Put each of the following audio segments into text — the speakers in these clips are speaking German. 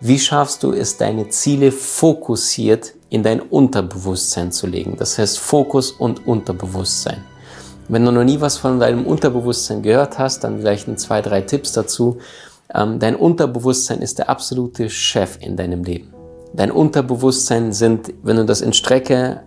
Wie schaffst du es, deine Ziele fokussiert in dein Unterbewusstsein zu legen? Das heißt Fokus und Unterbewusstsein. Wenn du noch nie was von deinem Unterbewusstsein gehört hast, dann vielleicht ein, zwei, drei Tipps dazu. Ähm, dein Unterbewusstsein ist der absolute Chef in deinem Leben. Dein Unterbewusstsein sind, wenn du das in Strecke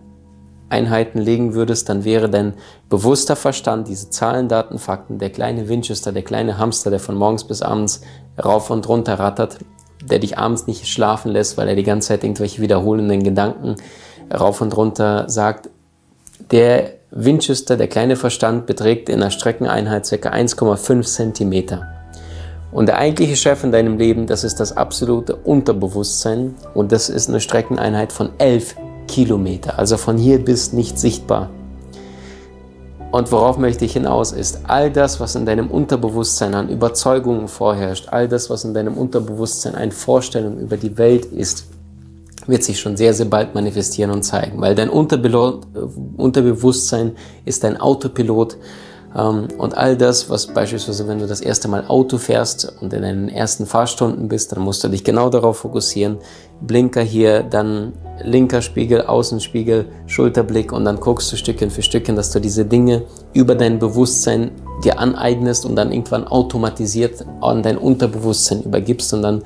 Einheiten legen würdest, dann wäre dein bewusster Verstand, diese Zahlen, Daten, Fakten, der kleine Winchester, der kleine Hamster, der von morgens bis abends rauf und runter rattert, der dich abends nicht schlafen lässt, weil er die ganze Zeit irgendwelche wiederholenden Gedanken rauf und runter sagt, der Winchester, der kleine Verstand, beträgt in der Streckeneinheit ca. 1,5 cm. Und der eigentliche Chef in deinem Leben, das ist das absolute Unterbewusstsein und das ist eine Streckeneinheit von 11 Kilometer. Also von hier bis nicht sichtbar. Und worauf möchte ich hinaus ist, all das, was in deinem Unterbewusstsein an Überzeugungen vorherrscht, all das, was in deinem Unterbewusstsein an Vorstellungen über die Welt ist, wird sich schon sehr, sehr bald manifestieren und zeigen, weil dein Unterbewusstsein ist dein Autopilot und all das, was beispielsweise, wenn du das erste Mal Auto fährst und in deinen ersten Fahrstunden bist, dann musst du dich genau darauf fokussieren. Blinker hier, dann linker Spiegel, Außenspiegel, Schulterblick und dann guckst du Stückchen für Stückchen, dass du diese Dinge über dein Bewusstsein dir aneignest und dann irgendwann automatisiert an dein Unterbewusstsein übergibst und dann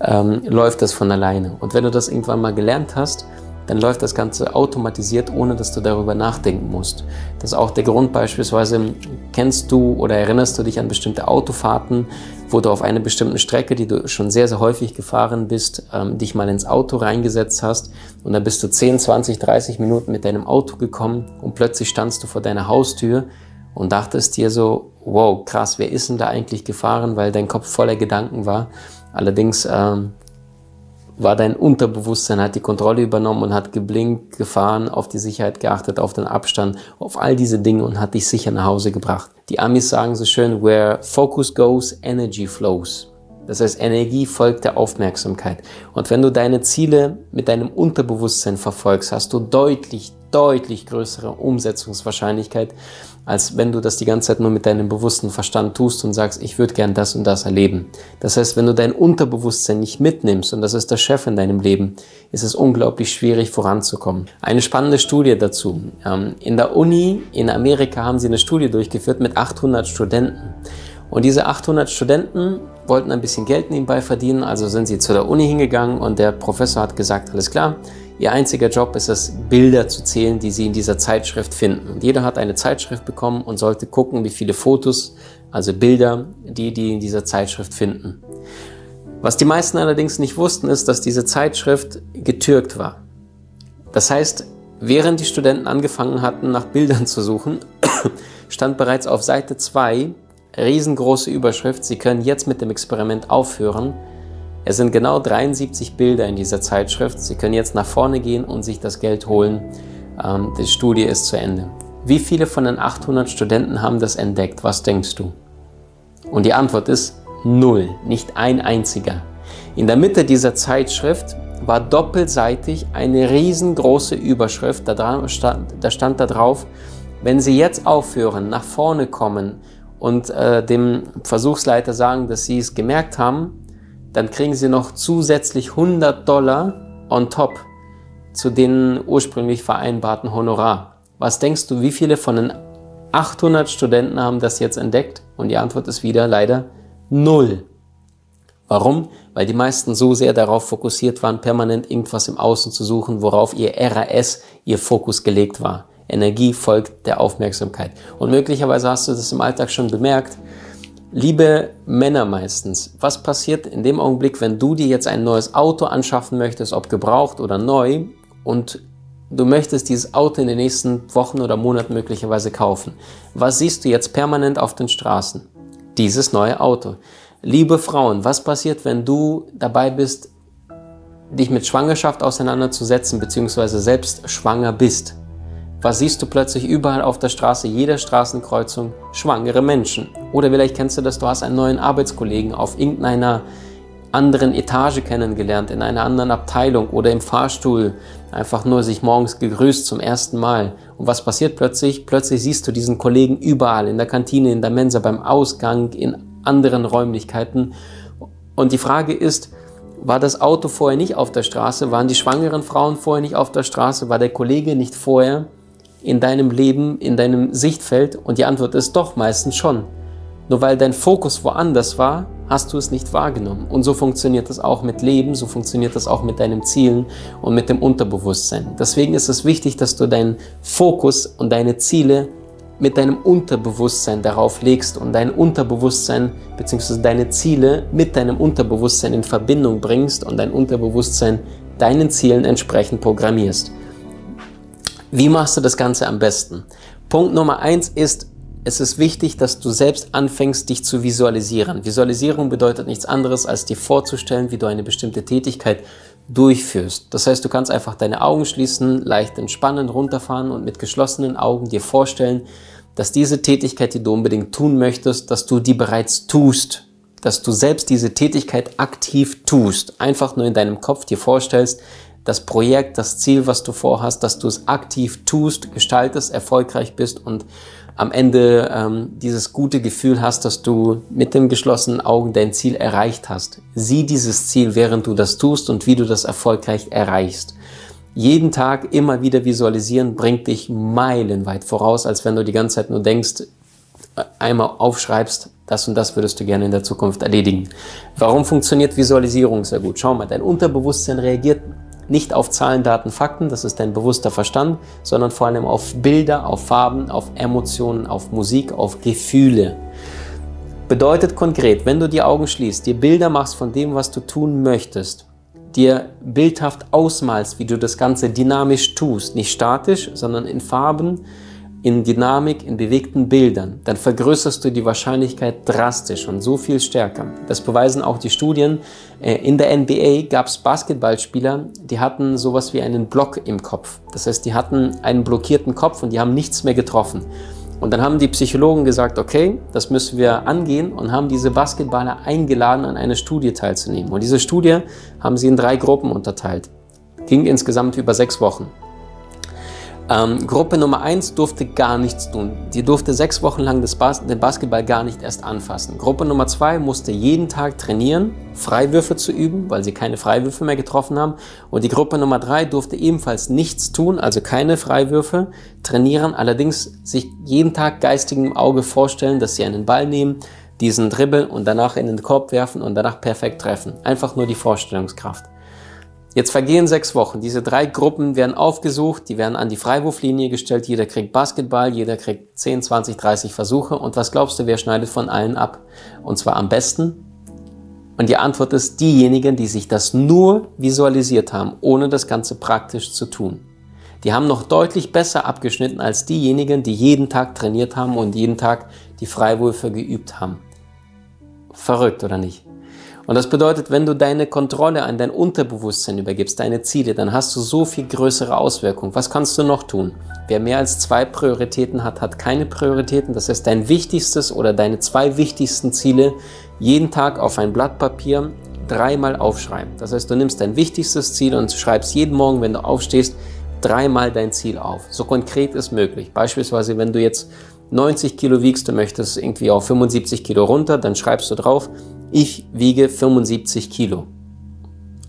ähm, läuft das von alleine. Und wenn du das irgendwann mal gelernt hast, dann läuft das Ganze automatisiert, ohne dass du darüber nachdenken musst. Das ist auch der Grund beispielsweise, kennst du oder erinnerst du dich an bestimmte Autofahrten, wo du auf einer bestimmten Strecke, die du schon sehr, sehr häufig gefahren bist, ähm, dich mal ins Auto reingesetzt hast und dann bist du 10, 20, 30 Minuten mit deinem Auto gekommen und plötzlich standst du vor deiner Haustür und dachtest dir so, wow, krass, wer ist denn da eigentlich gefahren, weil dein Kopf voller Gedanken war. Allerdings ähm, war dein Unterbewusstsein, hat die Kontrolle übernommen und hat geblinkt, gefahren, auf die Sicherheit geachtet, auf den Abstand, auf all diese Dinge und hat dich sicher nach Hause gebracht. Die Amis sagen so schön, where focus goes, energy flows. Das heißt, Energie folgt der Aufmerksamkeit. Und wenn du deine Ziele mit deinem Unterbewusstsein verfolgst, hast du deutlich, deutlich größere Umsetzungswahrscheinlichkeit, als wenn du das die ganze Zeit nur mit deinem bewussten Verstand tust und sagst, ich würde gern das und das erleben. Das heißt, wenn du dein Unterbewusstsein nicht mitnimmst, und das ist der Chef in deinem Leben, ist es unglaublich schwierig voranzukommen. Eine spannende Studie dazu. Ähm, in der Uni in Amerika haben sie eine Studie durchgeführt mit 800 Studenten. Und diese 800 Studenten wollten ein bisschen Geld nebenbei verdienen, also sind sie zu der Uni hingegangen und der Professor hat gesagt, alles klar, Ihr einziger Job ist es, Bilder zu zählen, die Sie in dieser Zeitschrift finden. Und jeder hat eine Zeitschrift bekommen und sollte gucken, wie viele Fotos, also Bilder, die die in dieser Zeitschrift finden. Was die meisten allerdings nicht wussten, ist, dass diese Zeitschrift getürkt war. Das heißt, während die Studenten angefangen hatten, nach Bildern zu suchen, stand bereits auf Seite 2 riesengroße Überschrift, Sie können jetzt mit dem Experiment aufhören, es sind genau 73 Bilder in dieser Zeitschrift. Sie können jetzt nach vorne gehen und sich das Geld holen. Ähm, die Studie ist zu Ende. Wie viele von den 800 Studenten haben das entdeckt? Was denkst du? Und die Antwort ist null, nicht ein einziger. In der Mitte dieser Zeitschrift war doppelseitig eine riesengroße Überschrift. Da stand, da stand da drauf, wenn Sie jetzt aufhören, nach vorne kommen und äh, dem Versuchsleiter sagen, dass Sie es gemerkt haben, dann kriegen sie noch zusätzlich 100 Dollar on top zu den ursprünglich vereinbarten Honorar. Was denkst du, wie viele von den 800 Studenten haben das jetzt entdeckt? Und die Antwort ist wieder leider null. Warum? Weil die meisten so sehr darauf fokussiert waren, permanent irgendwas im Außen zu suchen, worauf ihr RAS, ihr Fokus gelegt war. Energie folgt der Aufmerksamkeit. Und möglicherweise hast du das im Alltag schon bemerkt, Liebe Männer meistens, was passiert in dem Augenblick, wenn du dir jetzt ein neues Auto anschaffen möchtest, ob gebraucht oder neu, und du möchtest dieses Auto in den nächsten Wochen oder Monaten möglicherweise kaufen? Was siehst du jetzt permanent auf den Straßen? Dieses neue Auto. Liebe Frauen, was passiert, wenn du dabei bist, dich mit Schwangerschaft auseinanderzusetzen, beziehungsweise selbst schwanger bist, was siehst du plötzlich überall auf der Straße, jeder Straßenkreuzung, schwangere Menschen? Oder vielleicht kennst du das, du hast einen neuen Arbeitskollegen auf irgendeiner anderen Etage kennengelernt, in einer anderen Abteilung oder im Fahrstuhl, einfach nur sich morgens gegrüßt zum ersten Mal. Und was passiert plötzlich? Plötzlich siehst du diesen Kollegen überall, in der Kantine, in der Mensa, beim Ausgang, in anderen Räumlichkeiten. Und die Frage ist, war das Auto vorher nicht auf der Straße? Waren die schwangeren Frauen vorher nicht auf der Straße? War der Kollege nicht vorher in deinem Leben, in deinem Sichtfeld? Und die Antwort ist doch meistens schon. Nur weil dein Fokus woanders war, hast du es nicht wahrgenommen. Und so funktioniert das auch mit Leben, so funktioniert das auch mit deinen Zielen und mit dem Unterbewusstsein. Deswegen ist es wichtig, dass du deinen Fokus und deine Ziele mit deinem Unterbewusstsein darauf legst und dein Unterbewusstsein bzw. deine Ziele mit deinem Unterbewusstsein in Verbindung bringst und dein Unterbewusstsein deinen Zielen entsprechend programmierst. Wie machst du das Ganze am besten? Punkt Nummer eins ist, es ist wichtig, dass du selbst anfängst, dich zu visualisieren. Visualisierung bedeutet nichts anderes, als dir vorzustellen, wie du eine bestimmte Tätigkeit durchführst. Das heißt, du kannst einfach deine Augen schließen, leicht entspannen, runterfahren und mit geschlossenen Augen dir vorstellen, dass diese Tätigkeit, die du unbedingt tun möchtest, dass du die bereits tust, dass du selbst diese Tätigkeit aktiv tust. Einfach nur in deinem Kopf dir vorstellst, das Projekt, das Ziel, was du vorhast, dass du es aktiv tust, gestaltest, erfolgreich bist und am Ende ähm, dieses gute Gefühl hast, dass du mit den geschlossenen Augen dein Ziel erreicht hast. Sieh dieses Ziel, während du das tust und wie du das erfolgreich erreichst. Jeden Tag immer wieder visualisieren bringt dich meilenweit voraus, als wenn du die ganze Zeit nur denkst, äh, einmal aufschreibst, das und das würdest du gerne in der Zukunft erledigen. Warum funktioniert Visualisierung sehr gut? Schau mal, dein Unterbewusstsein reagiert nicht auf Zahlen, Daten, Fakten, das ist dein bewusster Verstand, sondern vor allem auf Bilder, auf Farben, auf Emotionen, auf Musik, auf Gefühle. Bedeutet konkret, wenn du die Augen schließt, dir Bilder machst von dem, was du tun möchtest, dir bildhaft ausmalst, wie du das Ganze dynamisch tust, nicht statisch, sondern in Farben, in Dynamik, in bewegten Bildern, dann vergrößerst du die Wahrscheinlichkeit drastisch und so viel stärker. Das beweisen auch die Studien. Äh, in der NBA gab es Basketballspieler, die hatten sowas wie einen Block im Kopf. Das heißt, die hatten einen blockierten Kopf und die haben nichts mehr getroffen. Und dann haben die Psychologen gesagt, okay, das müssen wir angehen und haben diese Basketballer eingeladen, an einer Studie teilzunehmen. Und diese Studie haben sie in drei Gruppen unterteilt. Ging insgesamt über sechs Wochen. Ähm, Gruppe Nummer 1 durfte gar nichts tun. Die durfte sechs Wochen lang Bas den Basketball gar nicht erst anfassen. Gruppe Nummer 2 musste jeden Tag trainieren, Freiwürfe zu üben, weil sie keine Freiwürfe mehr getroffen haben. Und die Gruppe Nummer 3 durfte ebenfalls nichts tun, also keine Freiwürfe, trainieren, allerdings sich jeden Tag geistigem Auge vorstellen, dass sie einen Ball nehmen, diesen dribbeln und danach in den Korb werfen und danach perfekt treffen. Einfach nur die Vorstellungskraft. Jetzt vergehen sechs Wochen. Diese drei Gruppen werden aufgesucht, die werden an die Freiwurflinie gestellt. Jeder kriegt Basketball, jeder kriegt 10, 20, 30 Versuche. Und was glaubst du, wer schneidet von allen ab? Und zwar am besten. Und die Antwort ist diejenigen, die sich das nur visualisiert haben, ohne das Ganze praktisch zu tun. Die haben noch deutlich besser abgeschnitten als diejenigen, die jeden Tag trainiert haben und jeden Tag die Freiwürfe geübt haben. Verrückt oder nicht? Und das bedeutet, wenn du deine Kontrolle an dein Unterbewusstsein übergibst, deine Ziele, dann hast du so viel größere Auswirkungen. Was kannst du noch tun? Wer mehr als zwei Prioritäten hat, hat keine Prioritäten. Das heißt, dein wichtigstes oder deine zwei wichtigsten Ziele jeden Tag auf ein Blatt Papier dreimal aufschreiben. Das heißt, du nimmst dein wichtigstes Ziel und schreibst jeden Morgen, wenn du aufstehst, dreimal dein Ziel auf. So konkret ist möglich. Beispielsweise, wenn du jetzt 90 Kilo wiegst, du möchtest irgendwie auf 75 Kilo runter, dann schreibst du drauf, ich wiege 75 Kilo.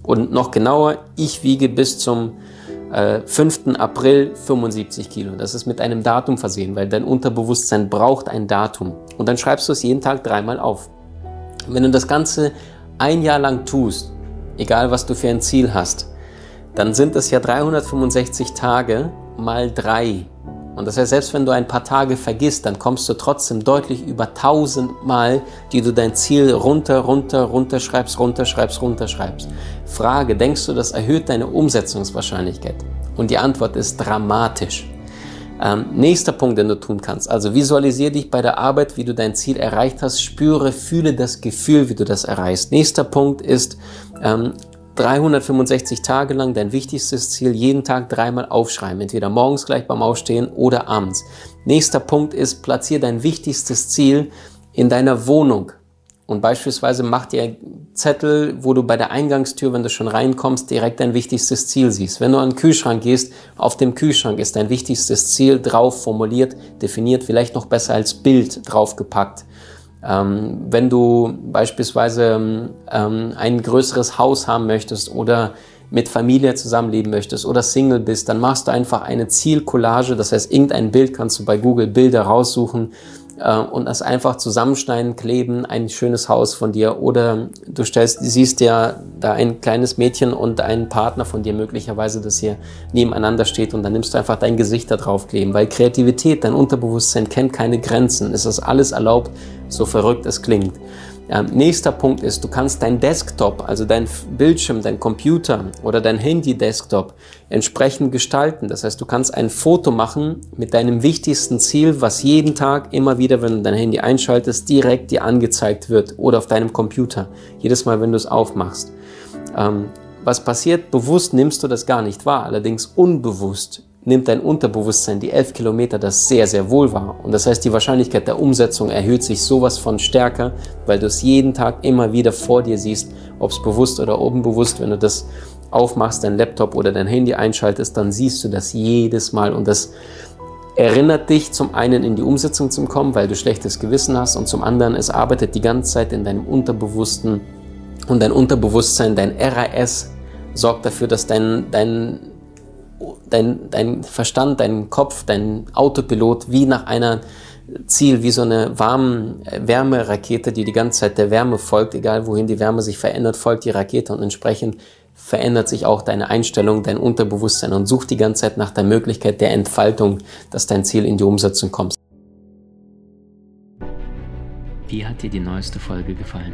Und noch genauer, ich wiege bis zum äh, 5. April 75 Kilo. Das ist mit einem Datum versehen, weil dein Unterbewusstsein braucht ein Datum. Und dann schreibst du es jeden Tag dreimal auf. Wenn du das Ganze ein Jahr lang tust, egal was du für ein Ziel hast, dann sind es ja 365 Tage mal drei. Und das heißt, selbst wenn du ein paar Tage vergisst, dann kommst du trotzdem deutlich über 1000 Mal, die du dein Ziel runter, runter, runterschreibst, runterschreibst, runterschreibst. Frage, denkst du, das erhöht deine Umsetzungswahrscheinlichkeit? Und die Antwort ist dramatisch. Ähm, nächster Punkt, den du tun kannst. Also visualisiere dich bei der Arbeit, wie du dein Ziel erreicht hast. Spüre, fühle das Gefühl, wie du das erreichst. Nächster Punkt ist, ähm, 365 Tage lang dein wichtigstes Ziel jeden Tag dreimal aufschreiben, entweder morgens gleich beim Aufstehen oder abends. Nächster Punkt ist, platziere dein wichtigstes Ziel in deiner Wohnung. Und beispielsweise mach dir Zettel, wo du bei der Eingangstür, wenn du schon reinkommst, direkt dein wichtigstes Ziel siehst. Wenn du an den Kühlschrank gehst, auf dem Kühlschrank ist dein wichtigstes Ziel drauf formuliert, definiert, vielleicht noch besser als Bild draufgepackt. Ähm, wenn du beispielsweise ähm, ein größeres Haus haben möchtest oder mit Familie zusammenleben möchtest oder Single bist, dann machst du einfach eine Zielcollage. Das heißt, irgendein Bild kannst du bei Google Bilder raussuchen äh, und das einfach zusammenschneiden, kleben, ein schönes Haus von dir oder du stellst, siehst ja da ein kleines Mädchen und einen Partner von dir möglicherweise, das hier nebeneinander steht und dann nimmst du einfach dein Gesicht da drauf kleben, weil Kreativität, dein Unterbewusstsein kennt keine Grenzen. Es ist alles erlaubt, so verrückt es klingt. Ja, nächster Punkt ist, du kannst dein Desktop, also dein Bildschirm, dein Computer oder dein Handy-Desktop entsprechend gestalten. Das heißt, du kannst ein Foto machen mit deinem wichtigsten Ziel, was jeden Tag immer wieder, wenn du dein Handy einschaltest, direkt dir angezeigt wird oder auf deinem Computer. Jedes Mal, wenn du es aufmachst. Ähm, was passiert? Bewusst nimmst du das gar nicht wahr, allerdings unbewusst nimmt dein Unterbewusstsein die elf Kilometer das sehr, sehr wohl wahr. Und das heißt, die Wahrscheinlichkeit der Umsetzung erhöht sich sowas von stärker, weil du es jeden Tag immer wieder vor dir siehst, ob es bewusst oder unbewusst, wenn du das aufmachst, dein Laptop oder dein Handy einschaltest, dann siehst du das jedes Mal. Und das erinnert dich zum einen in die Umsetzung zu kommen, weil du schlechtes Gewissen hast. Und zum anderen, es arbeitet die ganze Zeit in deinem Unterbewussten. Und dein Unterbewusstsein, dein RAS sorgt dafür, dass dein, dein dein, dein Verstand, dein Kopf, dein Autopilot wie nach einer Ziel, wie so eine warme Wärmerakete, die die ganze Zeit der Wärme folgt, egal wohin die Wärme sich verändert, folgt die Rakete und entsprechend verändert sich auch deine Einstellung, dein Unterbewusstsein und sucht die ganze Zeit nach der Möglichkeit der Entfaltung, dass dein Ziel in die Umsetzung kommt. Wie hat dir die neueste Folge gefallen?